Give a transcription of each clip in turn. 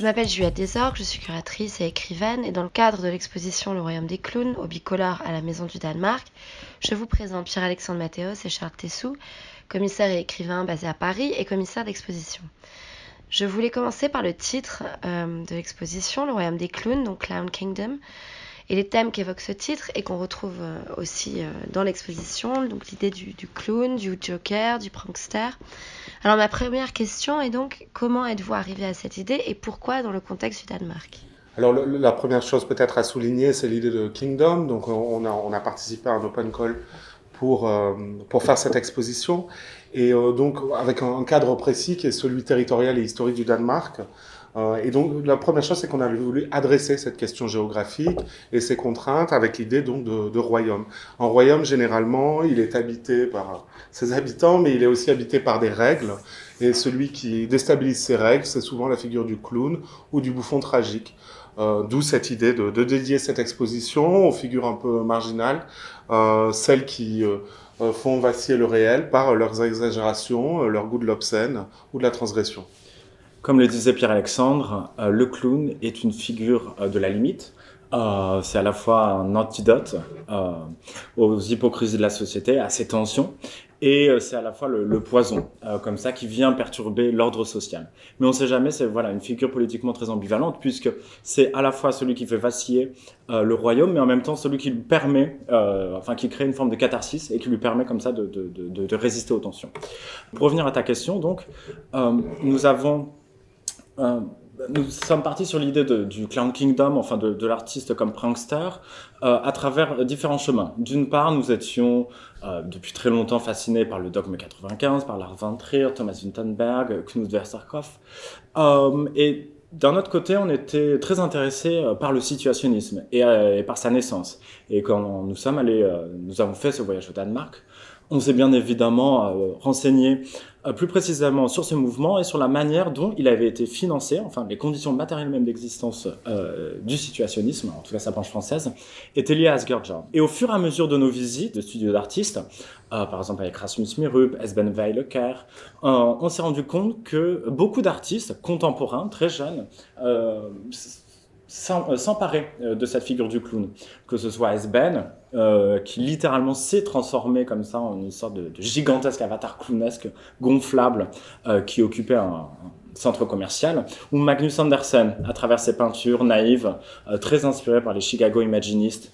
Je m'appelle Juliette Desorgues, je suis curatrice et écrivaine et dans le cadre de l'exposition Le Royaume des Clowns au Bicolore à la Maison du Danemark, je vous présente Pierre-Alexandre Mathéos et Charles Tessou, commissaire et écrivain basé à Paris et commissaire d'exposition. Je voulais commencer par le titre euh, de l'exposition, Le Royaume des Clowns, donc Clown Kingdom, et les thèmes qu'évoque ce titre et qu'on retrouve euh, aussi euh, dans l'exposition, donc l'idée du, clown, du joker, du prankster. Alors ma première question est donc comment êtes-vous arrivé à cette idée et pourquoi dans le contexte du Danemark? Alors la première chose peut-être à souligner, c'est l'idée de Kingdom. Donc on a, participé à un open call pour, euh, pour faire cette exposition. Et donc avec un, cadre précis qui est celui territorial et historique du Danemark. Euh, et donc la première chose, c'est qu'on avait voulu adresser cette question géographique et ses contraintes avec l'idée donc de, de, royaume. Un royaume, généralement, il est habité par ses habitants, mais il est aussi habité par des règles. Et celui qui déstabilise ces règles, c'est souvent la figure du clown ou du bouffon tragique. Euh, D'où cette idée de, de, dédier cette exposition aux figures un peu marginales, euh, celles qui euh, font vaciller le réel par leurs exagérations, leur goût de l'obscène ou de la transgression. Comme le disait Pierre-Alexandre, euh, le clown est une figure euh, de la limite. Euh, c'est à la fois un antidote aux hypocrisies de la société, à ces tensions, et c'est à la fois le, poison, comme ça, qui vient perturber l'ordre social. Mais on ne sait jamais, c'est voilà une figure politiquement très ambivalente, puisque c'est à la fois celui qui fait vaciller le royaume, mais en même temps celui qui lui permet, enfin qui crée une forme de catharsis et qui lui permet comme ça de, de résister aux tensions. Pour revenir à ta question, donc, nous avons euh, nous sommes partis sur l'idée du Clown Kingdom, enfin de, l'artiste comme prankster, euh, à travers différents chemins. D'une part, nous étions euh, depuis très longtemps fascinés par le dogme 95, par von Trier, Thomas Winterberg, Knut euh, et d'un autre côté, on était très intéressé euh, par le situationnisme et, et, par sa naissance. Et quand nous sommes allés, nous avons fait ce voyage au Danemark, on s'est bien évidemment euh, renseigné euh, plus précisément sur ce mouvement et sur la manière dont il avait été financé, enfin les conditions matérielles même d'existence euh, du situationnisme, en tout cas sa branche française, étaient liées à Asgerjar. Et au fur et à mesure de nos visites de studios d'artistes, euh, par exemple avec Rasmus Mirup, Esben Weileker, euh, on s'est rendu compte que beaucoup d'artistes contemporains, très jeunes, euh, s'emparer euh, de cette figure du clown, que ce soit Esben, euh, qui littéralement s'est transformé comme ça en une sorte de, gigantesque avatar clownesque gonflable euh, qui occupait un, centre commercial, ou Magnus Andersen à travers ses peintures naïves, euh, très inspirées par les Chicago Imaginistes,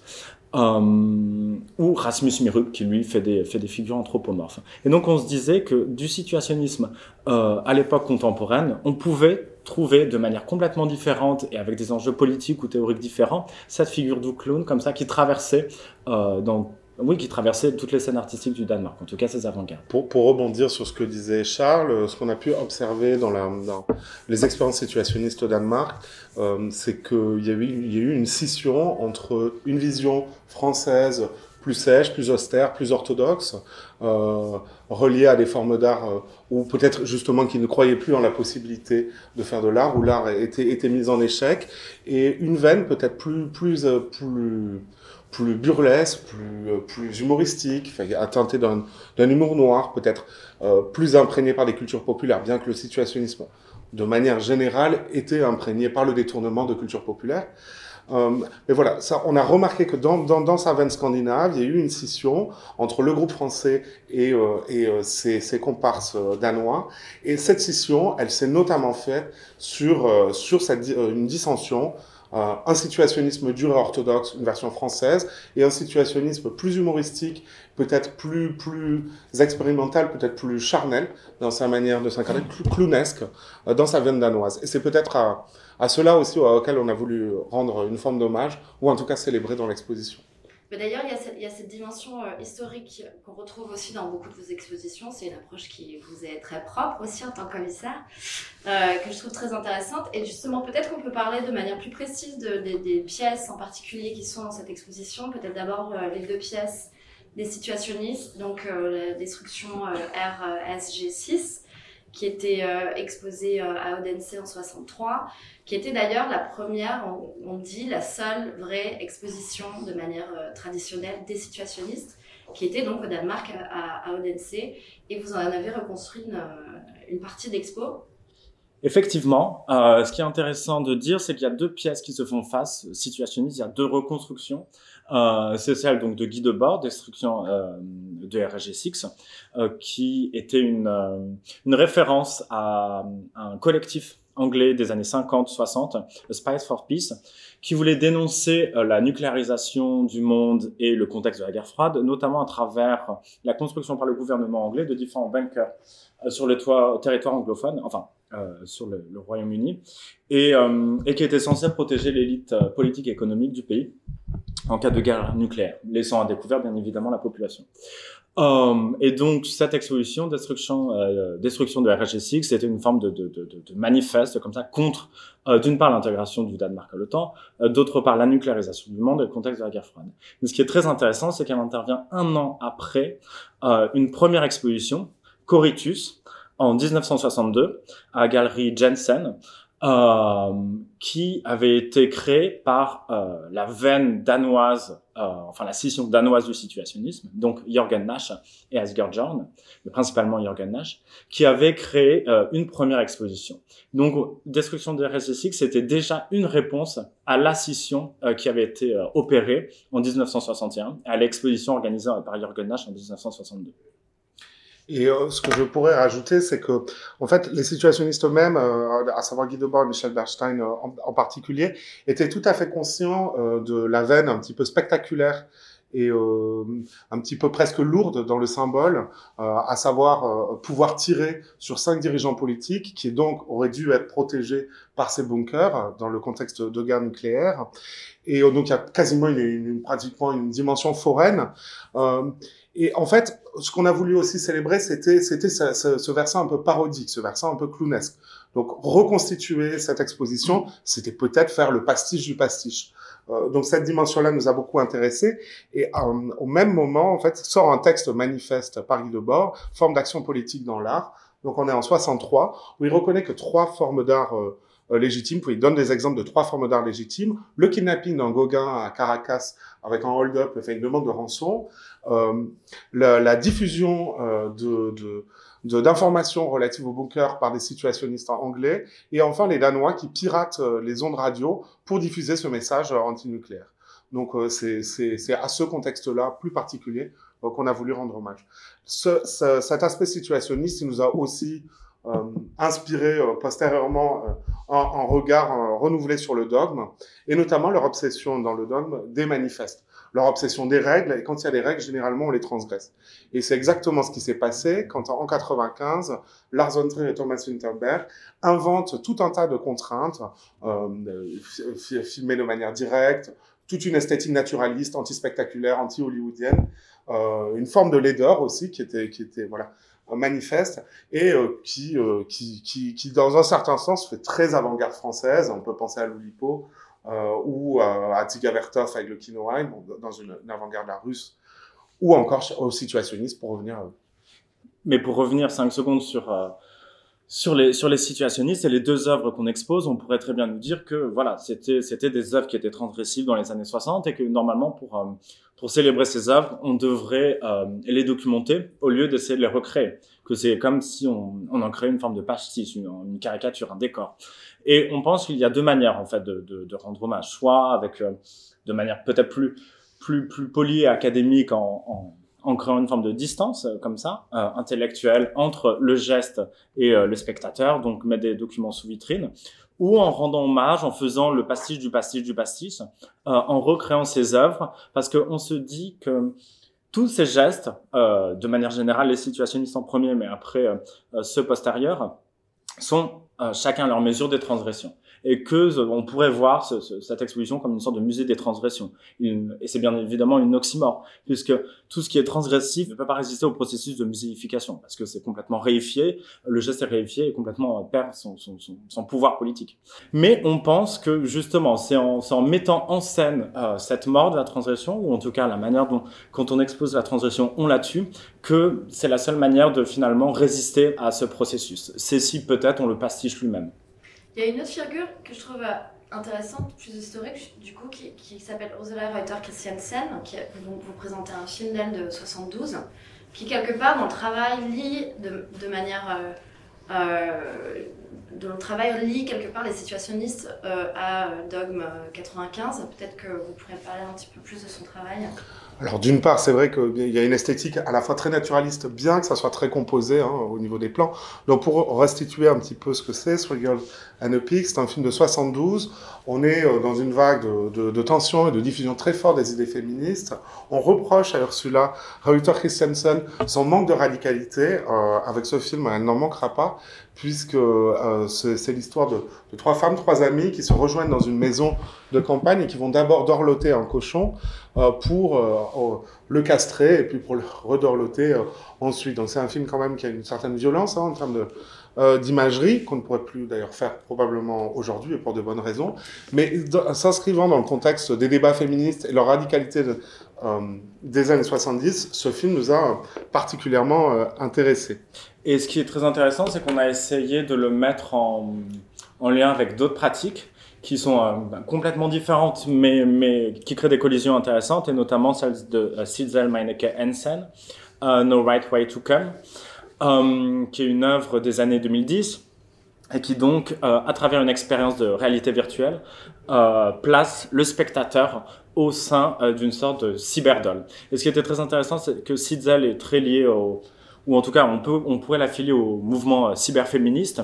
euh, ou Rasmus Mirup qui lui fait des, figures anthropomorphes. Et donc on se disait que du situationnisme euh, à l'époque contemporaine, on pouvait trouver de manière complètement différente et avec des enjeux politiques ou théoriques différents cette figure du clown comme ça qui traversait euh, oui, qui traversait toutes les scènes artistiques du Danemark, en tout cas ses avant-gardes. Pour, rebondir sur ce que disait Charles, ce qu'on a pu observer dans, les expériences situationnistes au Danemark, euh, c'est qu'il y, y a eu une scission entre une vision française plus sèche, plus austère, plus orthodoxe, euh, reliée à des formes d'art euh, ou peut-être justement qui ne croyaient plus en la possibilité de faire de l'art, où l'art était, mis en échec, et une veine peut-être plus, plus, euh, plus burlesque, plus, euh, plus humoristique, à teinté d'un humour noir, peut-être plus imprégné par des cultures populaires, bien que le situationnisme, de manière générale, était imprégné par le détournement de cultures populaires. Euh, mais voilà, ça, on a remarqué que dans, dans, dans, sa veine scandinave, il y a eu une scission entre le groupe français et, euh, et euh, ses, ses, comparses danois. Et cette scission, elle s'est notamment faite sur, sur cette, une dissension euh, un situationnisme dur et orthodoxe, une version française, et un situationnisme plus humoristique, peut-être plus, plus expérimental, peut-être plus charnel dans sa manière de s'incarner, plus clownesque euh, dans sa veine danoise. Et c'est peut-être à, à cela aussi auquel on a voulu rendre une forme d'hommage, ou en tout cas célébrer dans l'exposition. D'ailleurs, il, y a cette dimension euh, historique qu'on retrouve aussi dans beaucoup de vos expositions. C'est une approche qui vous est très propre aussi en tant que commissaire, euh, que je trouve très intéressante. Et justement, peut-être qu'on peut parler de manière plus précise de, de, des pièces en particulier qui sont dans cette exposition. Peut-être d'abord euh, les deux pièces des situationnistes, donc la destruction euh, RSG6 qui était euh, exposée euh, à Odense en 63, qui était d'ailleurs la première, on, dit la seule vraie exposition de manière euh, traditionnelle des situationnistes, qui était donc au Danemark à, à Odense, et vous en avez reconstruit une, partie d'expo Effectivement, ce qui est intéressant de dire, c'est qu'il y a deux pièces qui se font face, situationnistes, il y a deux reconstructions. Euh, c'est celle donc de Guy Debord, Destruction euh, de RG6, euh, qui était une, euh, une référence à, un collectif anglais des années 50-60, Spice for Peace, qui voulait dénoncer euh, la nucléarisation du monde et le contexte de la guerre froide, notamment à travers la construction par le gouvernement anglais de différents bunkers sur le toit, territoire anglophone, enfin euh, sur le, le Royaume-Uni, et, euh, et, qui était censé protéger l'élite politique et économique du pays en cas de guerre nucléaire, laissant à découvert bien évidemment la population. Um, et donc cette exposition destruction euh, destruction de RHSX c'était une forme de, de, de, de, manifeste comme ça contre euh, d'une part l'intégration du Danemark à l'OTAN, euh, d'autre part la nucléarisation du monde et le contexte de la guerre froide. Mais ce qui est très intéressant, c'est qu'elle intervient un an après euh, une première exposition, Coritus, en 1962 à Galerie Jensen, euh, qui avait été créé par euh, la veine danoise, euh, enfin la scission danoise du situationnisme, donc Jürgen Nash et Asger Jorn, mais principalement Jürgen Nash, qui avait créé euh, une première exposition. Donc Destruction des RSSX, c'était déjà une réponse à la scission euh, qui avait été opérée en 1961, à l'exposition organisée par Jürgen Nash en 1962. Et euh, ce que je pourrais rajouter, c'est que, en fait, les situationnistes eux-mêmes, euh, à savoir Guy Debord et Michel Bernstein euh, en, particulier, étaient tout à fait conscients euh, de la veine un petit peu spectaculaire et un petit peu presque lourde dans le symbole, à savoir pouvoir tirer sur cinq dirigeants politiques qui donc auraient dû être protégés par ces bunkers dans le contexte de guerre nucléaire. Et donc il y a quasiment une, une pratiquement une dimension foraine. Et en fait, ce qu'on a voulu aussi célébrer, c'était c'était ce, ce, ce, versant un peu parodique, ce versant un peu clownesque. Donc reconstituer cette exposition, c'était peut-être faire le pastiche du pastiche. Euh, donc cette dimension-là nous a beaucoup intéressés. Et euh, au même moment, en fait, sort un texte manifeste par Guy Debord, forme d'action politique dans l'art. Donc on est en 63, où il reconnaît que trois formes d'art euh, euh, légitimes. Il donne des exemples de trois formes d'art légitimes. Le kidnapping d'un Gauguin à Caracas avec un hold-up, enfin une demande de rançon. Euh, la, la, diffusion euh, de, de d'informations relatives au bunker par des situationnistes anglais, et enfin les Danois qui piratent les ondes radio pour diffuser ce message antinucléaire. Donc c'est à ce contexte-là plus particulier qu'on a voulu rendre hommage. Ce, ce, cet aspect situationniste, il nous a aussi inspiré euh, postérieurement un, un, regard renouvelé sur le dogme, et notamment leur obsession dans le dogme des manifestes leur obsession des règles, et quand il y a des règles, généralement, on les transgresse. Et c'est exactement ce qui s'est passé quand, en 95, Lars von Trier et Thomas Winterberg inventent tout un tas de contraintes, euh, filmées de manière directe, toute une esthétique naturaliste, anti-spectaculaire, anti-hollywoodienne, euh, une forme de laideur aussi qui était, qui était voilà, manifeste et euh, qui, euh, qui, qui, qui, dans un certain sens, fait très avant-garde française. On peut penser à l'Oulipo, euh, ou euh, à Tiga Vertov avec le Kinoheim, dans une, une avant-garde russe, ou encore au situationnisme pour revenir. À... Mais pour revenir cinq secondes sur euh, sur les sur les situationnistes et les deux œuvres qu'on expose, on pourrait très bien nous dire que voilà, c'était c'était des œuvres qui étaient transgressives dans les années 60 et que normalement pour euh, pour célébrer ces œuvres, on devrait euh, les documenter au lieu d'essayer de les recréer. Que c'est comme si on, on en créait une forme de pastiche, une, une caricature, un décor. Et on pense qu'il y a deux manières en fait de, de, de rendre hommage, soit avec euh, de manière peut-être plus plus plus polie et académique en, en, en créant une forme de distance euh, comme ça, euh, intellectuelle entre le geste et euh, le spectateur, donc mettre des documents sous vitrine, ou en rendant hommage, en faisant le pastiche du pastiche du pastiche, en recréant ses œuvres, parce qu'on se dit que tous ces gestes, de manière générale, les situationnistes en premier, mais après ceux postérieurs, sont chacun à leur mesure des transgressions et que on pourrait voir ce, ce, cette exposition comme une sorte de musée des transgressions. Une, et c'est bien évidemment une oxymore, puisque tout ce qui est transgressif ne peut pas résister au processus de muséification, parce que c'est complètement réifié, le geste est réifié et complètement perd son, son, son, son, pouvoir politique. Mais on pense que justement, c'est en, en, mettant en scène euh, cette mort de la transgression, ou en tout cas la manière dont, quand on expose la transgression, on la tue, que c'est la seule manière de finalement résister à ce processus. C'est si peut-être on le pastiche lui-même. Il y a une autre figure que je trouve euh, intéressante, plus historique, du coup, qui, qui s'appelle Ursula Reuter Christiansen, qui dont vous présentez un film d'elle de 72, qui quelque part dans le travail lit de, manière euh, euh, dont le travail quelque part les situationnistes à Dogme 95. Peut-être que vous pourrez parler un petit peu plus de son travail. Alors d'une part, c'est vrai qu'il y a une esthétique à la fois très naturaliste, bien que ça soit très composé hein, au niveau des plans. Donc pour restituer un petit peu ce que c'est, Girl and a Pig, c'est un film de 72. On est euh, dans une vague de, tension et de diffusion très forte des idées féministes. On reproche à Ursula Reuter Christensen son manque de radicalité. Euh, avec ce film, elle n'en manquera pas, puisque euh, c'est l'histoire de, de, trois femmes, trois amies qui se rejoignent dans une maison de campagne et qui vont d'abord dorloter un cochon euh, pour euh, le castrer et puis pour le redorloter euh, ensuite. Donc c'est un film quand même qui a une certaine violence hein, en termes de d'imagerie qu'on ne pourrait plus d'ailleurs faire probablement aujourd'hui et pour de bonnes raisons, mais s'inscrivant dans le contexte des débats féministes et leur radicalité de, des années 70, ce film nous a particulièrement intéressés. Et ce qui est très intéressant, c'est qu'on a essayé de le mettre en lien avec d'autres pratiques qui sont euh, ben, complètement différentes, mais, mais qui créent des collisions intéressantes, et notamment celle de uh, Sitzel Meineke Hansen, uh, No Right Way to Come, um, qui est une œuvre des années 2010, et qui donc, euh, à travers une expérience de réalité virtuelle, euh, place le spectateur au sein d'une sorte de cyberdoll. Et ce qui était très intéressant, c'est que Sitzel est très lié au, ou en tout cas on, peut, on pourrait l'affilier au mouvement cyberféministe,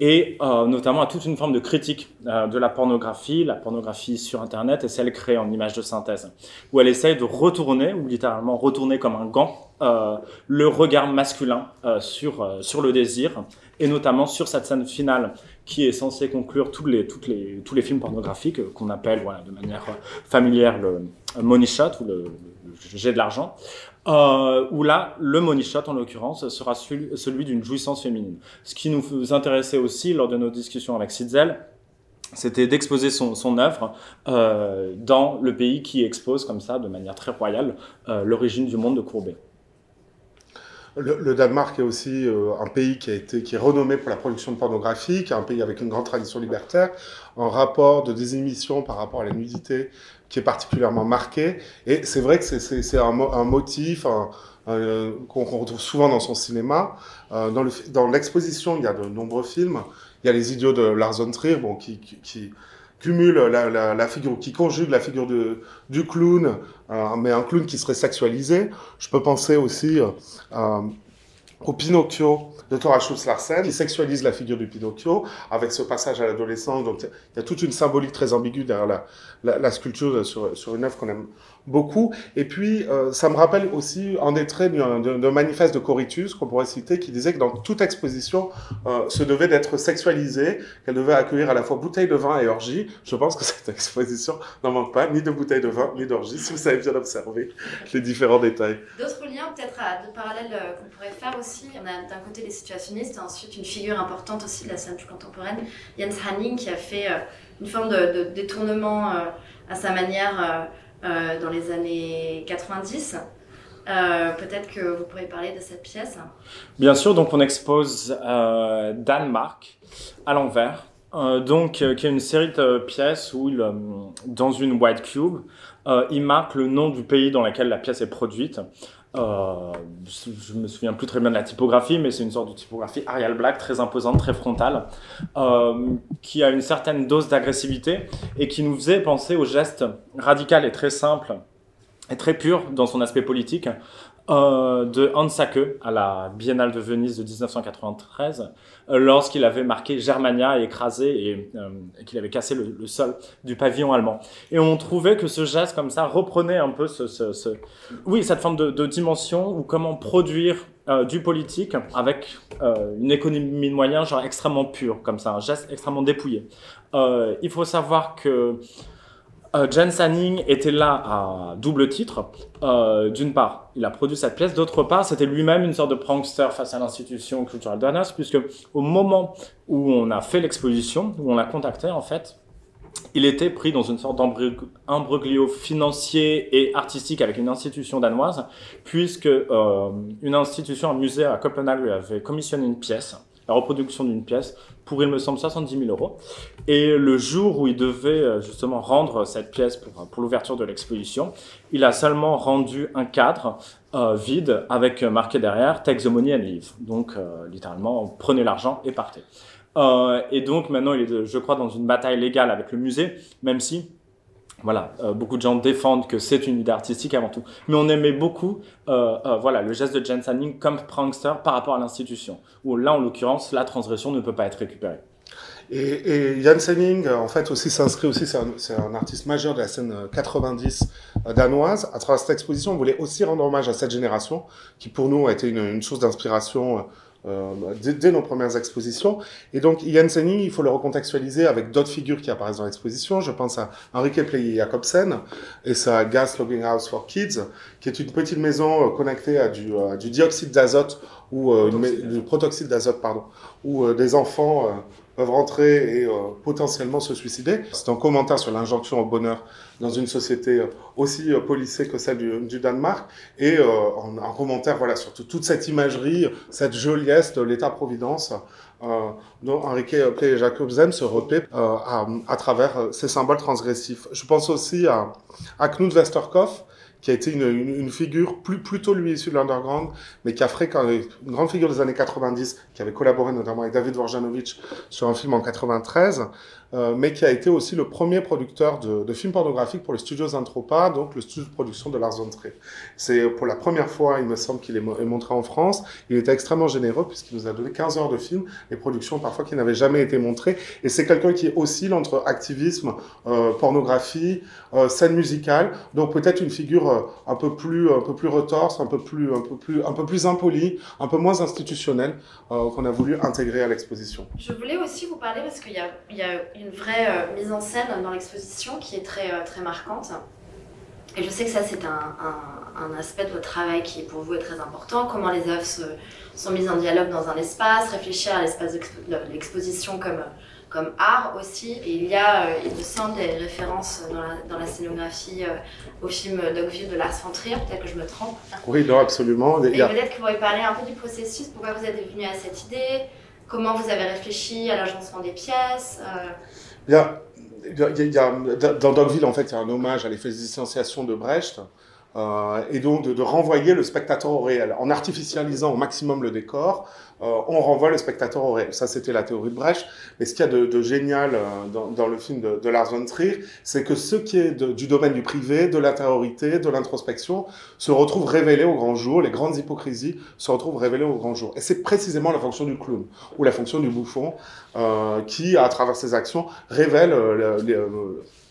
et euh, notamment à toute une forme de critique euh, de la pornographie, la pornographie sur Internet et celle créée en image de synthèse, où elle essaye de retourner, ou littéralement retourner comme un gant, euh, le regard masculin euh, sur, euh, sur le désir, et notamment sur cette scène finale qui est censée conclure toutes les, toutes les, tous les films pornographiques qu'on appelle voilà, de manière familière le money shot ou le, jet de l'argent euh, où là, le money shot, en l'occurrence, sera celui d'une jouissance féminine. Ce qui nous intéressait aussi lors de nos discussions avec Sitzel, c'était d'exposer son, œuvre euh, dans le pays qui expose comme ça, de manière très royale, euh, l'origine du monde de Courbet. Le, Danemark est aussi euh, un pays qui a été qui est renommé pour la production de pornographie, qui est un pays avec une grande tradition libertaire, un rapport de désémission par rapport à la nudité qui est particulièrement marqué. Et c'est vrai que c'est un, un, motif qu'on retrouve souvent dans son cinéma. Euh, dans l'exposition, il y a de nombreux films. Il y a Les Idiots de Lars von Trier, qui, qui, cumule la, figure, qui conjugue la figure de, du clown, euh, mais un clown qui serait sexualisé. Je peux penser aussi euh, au Pinocchio de Thora Schultz-Larsen, qui sexualise la figure du Pinocchio, avec ce passage à l'adolescence. Donc, il y a toute une symbolique très ambiguë derrière la, la, la sculpture sur, sur une œuvre qu'on aime beaucoup. Et puis, euh, ça me rappelle aussi un des traits d'un manifeste de Coritus qu'on pourrait citer, qui disait que dans toute exposition euh, se devait d'être sexualisée, qu'elle devait accueillir à la fois bouteilles de vin et orgie. Je pense que cette exposition n'en manque pas, ni de bouteilles de vin, ni d'orgie, si vous savez bien observer les différents détails. D'autres liens, peut-être, à de parallèles euh, qu'on pourrait faire aussi. On a d'un côté les situationnistes, et ensuite une figure importante aussi de la scène plus contemporaine, Jens Hanning, qui a fait euh, une forme de, détournement euh, à sa manière euh, dans les années 90. Euh, Peut-être que vous pourriez parler de cette pièce. Bien sûr, donc on expose Danemark à l'envers. Donc, qui est une série de pièces où, il, dans une white cube, il marque le nom du pays dans lequel la pièce est produite. Euh, je me souviens plus très bien de la typographie, mais c'est une sorte de typographie Arial Black très imposante, très frontale, euh, qui a une certaine dose d'agressivité et qui nous faisait penser au geste radical et très simple et très pur dans son aspect politique euh, de Hans Sake à la Biennale de Venise de 1993, euh, lorsqu'il avait marqué Germania et écrasé et, euh, qu'il avait cassé le, sol du pavillon allemand. Et on trouvait que ce geste comme ça reprenait un peu ce, ce, ce... oui cette forme de, dimension ou comment produire du politique avec une économie de moyens genre extrêmement pure comme ça, un geste extrêmement dépouillé. il faut savoir que euh, Jen Sanning était là à double titre. Euh, D'une part, il a produit cette pièce. D'autre part, c'était lui-même une sorte de prankster face à l'institution culturelle d'Anas, puisque au moment où on a fait l'exposition, où on l'a contacté en fait, il était pris dans une sorte d'imbroglio financier et artistique avec une institution danoise, puisque euh, une institution, un musée à Copenhague lui avait commissionné une pièce la reproduction d'une pièce pour, il me semble, 70 000 euros. Et le jour où il devait euh, justement rendre cette pièce pour, pour l'ouverture de l'exposition, il a seulement rendu un cadre euh, vide avec marqué derrière Take the money and leave. Donc, euh, littéralement, prenez l'argent et partez. et donc maintenant, il est, je crois, dans une bataille légale avec le musée, même si voilà, beaucoup de gens défendent que c'est une idée artistique avant tout. Mais on aimait beaucoup voilà, le geste de Jen Sanning comme prankster par rapport à l'institution, où là, en l'occurrence, la transgression ne peut pas être récupérée. Et, et Jan en fait, aussi s'inscrit aussi, c'est un, artiste majeur de la scène 90 euh, danoise. À travers cette exposition, on voulait aussi rendre hommage à cette génération, qui pour nous a été une source d'inspiration euh, dès, dès, nos premières expositions. Et donc, Jan Senning, il faut le recontextualiser avec d'autres figures qui apparaissent dans l'exposition. Je pense à Enrique Pleye Jacobsen et sa Gas Logging House for Kids, qui est une petite maison euh, connectée à du, à du dioxyde d'azote ou euh, du protoxyde d'azote, pardon, où euh, des enfants peuvent rentrer et euh, potentiellement se suicider. C'est un commentaire sur l'injonction au bonheur dans une société euh, aussi euh, policée que celle du, Danemark et un commentaire voilà sur toute cette imagerie, cette joliesse de l'État-providence dont Enrique Play Jacobsen se repère à, travers ces symboles transgressifs. Je pense aussi à, à Knut Westerkoff, qui a été une, figure plutôt lui issu de l'underground, mais qui a fréquenté une grande figure des années 90, qui avait collaboré notamment avec David Vorjanovic sur un film en 93, euh, mais qui a été aussi le premier producteur de, films pornographiques pour les studios Anthropa, donc le studio de production de Lars von Trier. C'est pour la première fois, il me semble qu'il est, montré en France. Il était extrêmement généreux puisqu'il nous a donné 15 heures de films, des productions parfois qui n'avaient jamais été montrées. Et c'est quelqu'un qui oscille entre activisme, euh, pornographie, euh, scène musicale, donc peut-être une figure un peu plus, un peu plus retorse, un peu plus, un peu plus, un peu plus impolie, un peu moins institutionnelle qu'on a voulu intégrer à l'exposition. Je voulais aussi vous parler parce qu'il y a, il y a une vraie euh, mise en scène dans l'exposition qui est très, euh, très marquante. Et je sais que ça, c'est un, un, un, aspect de votre travail qui, pour vous, est très important. Comment les œuvres se, sont mises en dialogue dans un espace, réfléchir à l'espace de l'exposition comme, comme art aussi. Et il y a, euh, il me semble, des références dans la, dans la scénographie euh, au film Dogville de Lars von Trier. Peut-être que je me trompe. Oui, non, absolument. Et a... peut-être que vous pouvez parler un peu du processus. Pourquoi vous êtes venu à cette idée? Comment vous avez réfléchi à l'agencement des pièces il, Dans Dogville, en fait, il y a un hommage à l'effervescence de Brecht. Euh, et donc de, renvoyer le spectateur au réel. En artificialisant au maximum le décor, euh, on renvoie le spectateur au réel. Ça, c'était la théorie de Brecht. Mais ce qu'il y a de, génial euh, dans, le film de, de, Lars von Trier, c'est que ce qui est du domaine du privé, de l'intériorité, de l'introspection, se retrouve révélé au grand jour. Les grandes hypocrisies se retrouvent révélées au grand jour. Et c'est précisément la fonction du clown ou la fonction du bouffon qui, à travers ses actions, révèle les,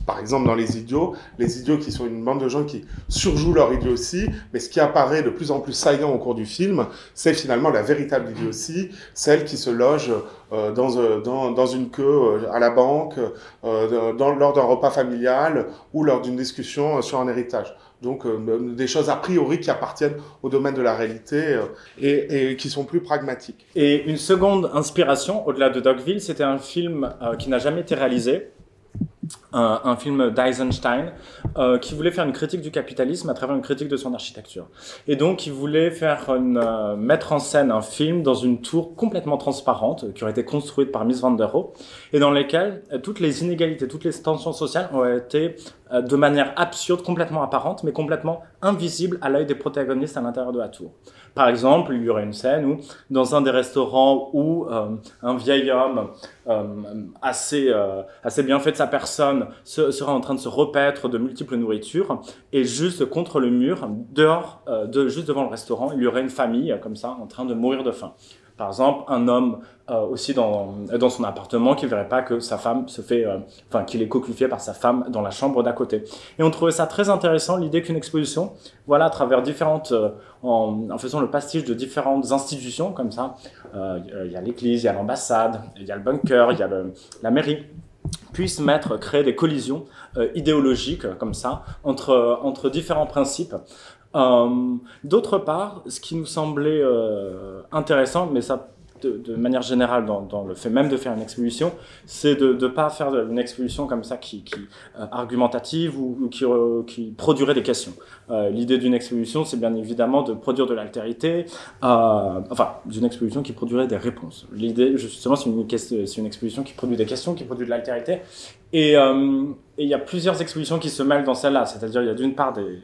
par exemple dans Les Idiots, les idiots qui sont une bande de gens qui surjouent leur idiotie, mais ce qui apparaît de plus en plus saillant au cours du film, c'est finalement la véritable idiotie, celle qui se loge euh, dans, euh, dans, une queue euh, à la banque, lors d'un repas familial ou lors d'une discussion sur un héritage. Donc des choses a priori qui appartiennent au domaine de la réalité et, qui sont plus pragmatiques. Et une seconde inspiration, au-delà de Dogville, c'était un film qui n'a jamais été réalisé, un, film d'Eisenstein euh, qui voulait faire une critique du capitalisme à travers une critique de son architecture. Et donc, il voulait faire euh, mettre en scène un film dans une tour complètement transparente qui aurait été construite par Miss Van der Rohe et dans lesquelles euh, toutes les inégalités, toutes les tensions sociales ont été de manière absurde, complètement apparente, mais complètement invisible à l'œil des protagonistes à l'intérieur de la tour. Par exemple, il y aurait une scène où, dans un des restaurants où un vieil homme assez, assez bien fait de sa personne se, serait en train de se repaître de multiples nourritures, et juste contre le mur, dehors, euh, juste devant le restaurant, il y aurait une famille comme ça en train de mourir de faim. Par exemple, un homme euh, aussi dans, son appartement qui verrait pas que sa femme se fait, euh, enfin qu'il est cocufié par sa femme dans la chambre d'à côté. Et on trouvait ça très intéressant l'idée qu'une exposition, voilà, à travers différentes, euh, en, faisant le pastiche de différentes institutions comme ça, euh, il y a l'église, il y a l'ambassade, il y a le bunker, il y a la mairie puisse mettre, créer des collisions euh, idéologiques comme ça entre, entre différents principes. Euh, D'autre part, ce qui nous semblait euh, intéressant, mais ça de, manière générale dans, le fait même de faire une exposition, c'est de ne pas faire une exposition comme ça qui, qui euh, argumentative ou, euh, qui, produirait des questions. Euh, L'idée d'une exposition, c'est bien évidemment de produire de l'altérité, enfin d'une exposition qui produirait des réponses. L'idée, justement, c'est une, une, exposition qui produit des questions, qui produit de l'altérité. Et, il y a plusieurs expositions qui se mêlent dans celle-là, c'est-à-dire il y a d'une part des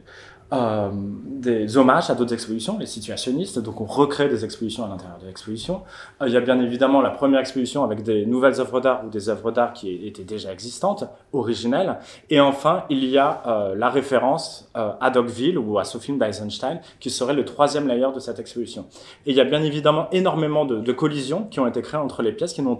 euh, des hommages à d'autres expositions, les situationnistes, donc on recrée des expositions à l'intérieur de l'exposition. Euh, il y a bien évidemment la première exposition avec des nouvelles œuvres d'art ou des œuvres d'art qui étaient déjà existantes, originelles. Et enfin, il y a euh, la référence à Dogville ou à Sophie Eisenstein, qui serait le troisième layer de cette exposition. Et il y a bien évidemment énormément de, de collisions qui ont été créées entre les pièces qui n'ont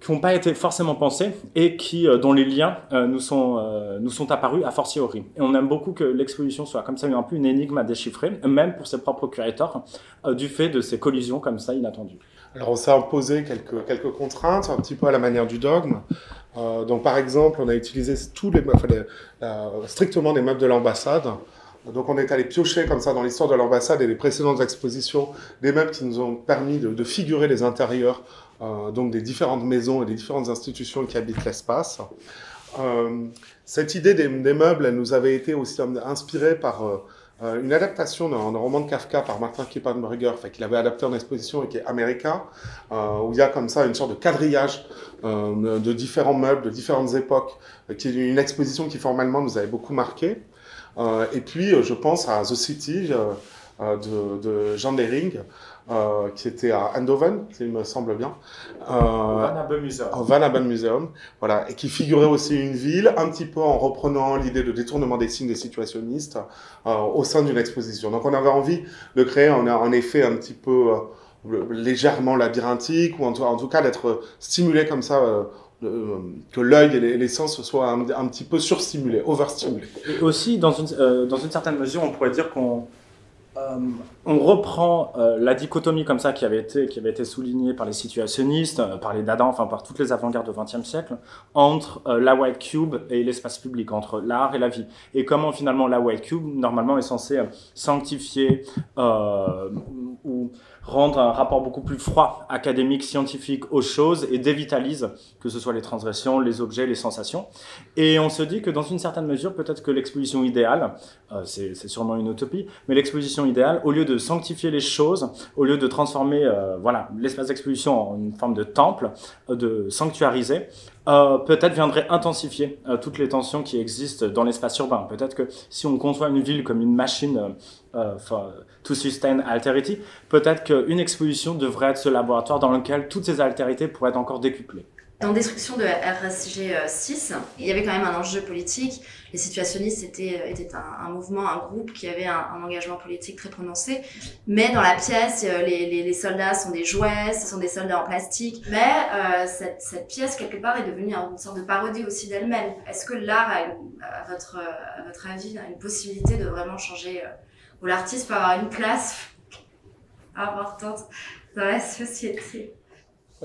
qui n'ont pas été forcément pensés et qui, euh, dont les liens euh, nous, sont, euh, nous sont apparus a fortiori. Et on aime beaucoup que l'exposition soit comme ça un peu une énigme à déchiffrer, même pour ses propres curateurs, du fait de ces collisions comme ça inattendues. Alors on s'est imposé quelques, contraintes, un petit peu à la manière du dogme. donc par exemple, on a utilisé les, strictement des meubles de l'ambassade. Donc on est allé piocher comme ça dans l'histoire de l'ambassade et les précédentes expositions des meubles qui nous ont permis de, figurer les intérieurs euh, donc des différentes maisons et des différentes institutions qui habitent l'espace. Euh, cette idée des, meubles, elle nous avait été aussi inspirée par euh, une adaptation d'un roman de Kafka par Martin Kippenberger, fait qu'il avait adapté en exposition et qui est américain, où il y a comme ça une sorte de quadrillage de différents meubles de différentes époques, qui est une exposition qui formellement nous avait beaucoup marqué. et puis, je pense à The City de, de Jean Dering, euh, qui était à Eindhoven, il me semble bien. Euh, Van Haben Museum. Van Museum, voilà, et qui figurait aussi une ville, un petit peu en reprenant l'idée de détournement des signes des situationnistes euh, au sein d'une exposition. Donc on avait envie de créer un, un effet un petit peu euh, légèrement labyrinthique, ou en tout, en tout cas d'être stimulé comme ça euh, que l'œil et les, sens soient un, un, petit peu surstimulés, overstimulés. Et aussi, dans une, euh, dans une certaine mesure, on pourrait dire qu'on on reprend euh, la dichotomie comme ça qui avait été, qui avait été soulignée par les situationnistes, euh, par les Dada, enfin par toutes les avant-gardes du XXe siècle, entre la White Cube et l'espace public, entre l'art et la vie. Et comment finalement la White Cube, normalement, est censée sanctifier ou rendre un rapport beaucoup plus froid, académique, scientifique aux choses et dévitalise que ce soit les transgressions, les objets, les sensations. Et on se dit que dans une certaine mesure, peut-être que l'exposition idéale, euh, c'est sûrement une utopie, mais l'exposition idéale, au lieu de sanctifier les choses, au lieu de transformer euh, voilà l'espace d'exposition en une forme de temple, euh, de sanctuariser, euh, peut-être viendrait intensifier euh, toutes les tensions qui existent dans l'espace urbain. Peut-être que si on conçoit une ville comme une machine euh, to sustain alterity, peut-être qu'une exposition devrait être ce laboratoire dans lequel toutes ces altérités pourraient être encore décuplées. Dans Destruction de RSG 6, il y avait quand même un enjeu politique. Les situationnistes étaient, étaient un, mouvement, un groupe qui avait un, engagement politique très prononcé. Mais dans la pièce, euh, les, soldats sont des jouets, ce sont des soldats en plastique. Mais euh, cette, pièce, quelque part, est devenue une sorte de parodie aussi d'elle-même. Est-ce que l'art, à, votre, avis, a une possibilité de vraiment changer, euh, où l'artiste peut avoir une place importante dans la société?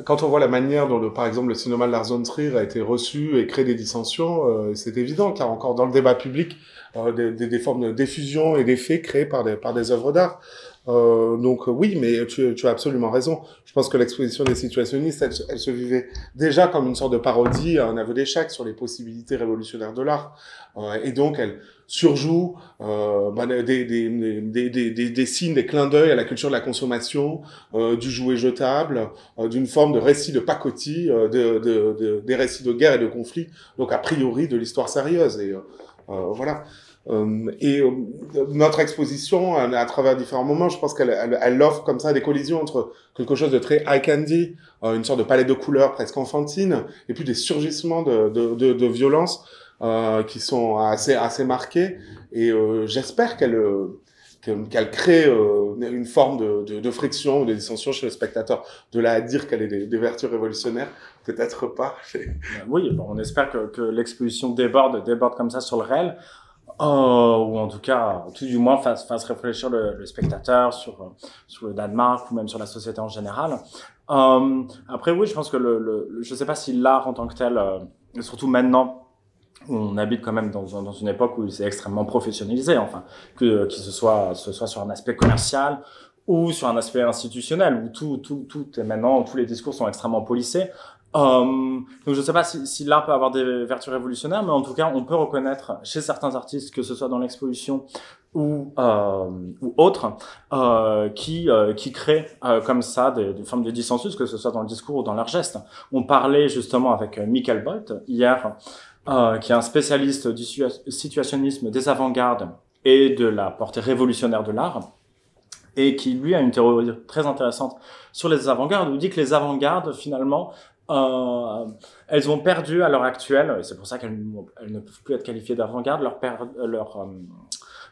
Quand on voit la manière dont, par exemple, le cinéma de Lars Trier a été reçu et crée des dissensions, euh, c'est évident, car encore dans le débat public, euh, des, des, des, formes de diffusion et d'effets créés par des, par des œuvres d'art. Euh, donc oui, mais tu, tu, as absolument raison. Je pense que l'exposition des situationnistes, elle, se vivait déjà comme une sorte de parodie, un aveu d'échec sur les possibilités révolutionnaires de l'art. Euh, et donc elle surjoue euh, bah, des, des, des, des, signes, des clins d'œil à la culture de la consommation, euh, du jouet jetable, euh, d'une forme de récit de pacotille, euh, de, de, de, des récits de guerre et de conflits, donc a priori de l'histoire sérieuse. Et voilà. Euh, et euh, notre exposition, à travers différents moments, je pense qu'elle elle, elle, offre comme ça des collisions entre quelque chose de très high candy, euh, une sorte de palette de couleurs presque enfantine, et puis des surgissements de, de, de, de violence euh, qui sont assez, assez marqués. Et j'espère qu'elle qu'elle crée une forme de, de, de, friction ou de dissension chez le spectateur. De là à dire qu'elle ait des, des, vertus révolutionnaires, peut-être pas. oui, bon, on espère que, que l'exposition déborde, déborde comme ça sur le réel. Oh, ou en tout cas, tout du moins, fasse, fasse réfléchir le, le, spectateur sur, sur le Danemark ou même sur la société en général. Euh, après, oui, je pense que le, le je sais pas si l'art en tant que tel, euh, surtout maintenant, où on habite quand même dans, dans une époque où c'est extrêmement professionnalisé, enfin, que, que ce soit, ce soit sur un aspect commercial ou sur un aspect institutionnel, où tout, tout, tout est maintenant, tous les discours sont extrêmement polissés. Euh, donc je ne sais pas si, si l'art peut avoir des vertus révolutionnaires, mais en tout cas, on peut reconnaître chez certains artistes, que ce soit dans l'exposition ou, euh, ou autres, euh, qui, euh, qui créent euh, comme ça des, des, formes de dissensus, que ce soit dans le discours ou dans leurs gestes. On parlait justement avec Michael Bolt hier, qui est un spécialiste du situationnisme des avant-gardes et de la portée révolutionnaire de l'art, et qui lui a une théorie très intéressante sur les avant-gardes, où il dit que les avant-gardes, finalement, euh, elles ont perdu à l'heure actuelle, et c'est pour ça qu'elles ne peuvent plus être qualifiées d'avant-garde, leur, euh,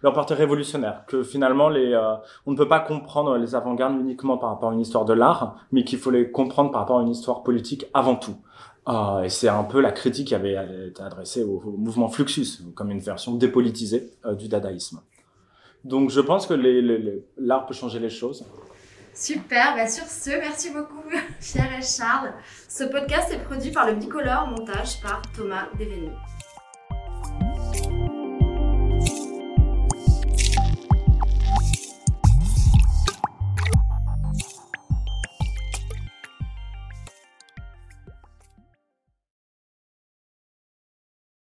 leur portée révolutionnaire. Que finalement, euh, on ne peut pas comprendre les avant-gardes uniquement par rapport à une histoire de l'art, mais qu'il faut les comprendre par rapport à une histoire politique avant tout. Euh, et c'est un peu la critique qui avait été adressée au, mouvement Fluxus, comme une version dépolitisée euh, du dadaïsme. Donc je pense que l'art peut changer les choses. Super, bah sur ce, merci beaucoup Pierre et Charles. Ce podcast est produit par le Bicolore, montage par Thomas Devenny.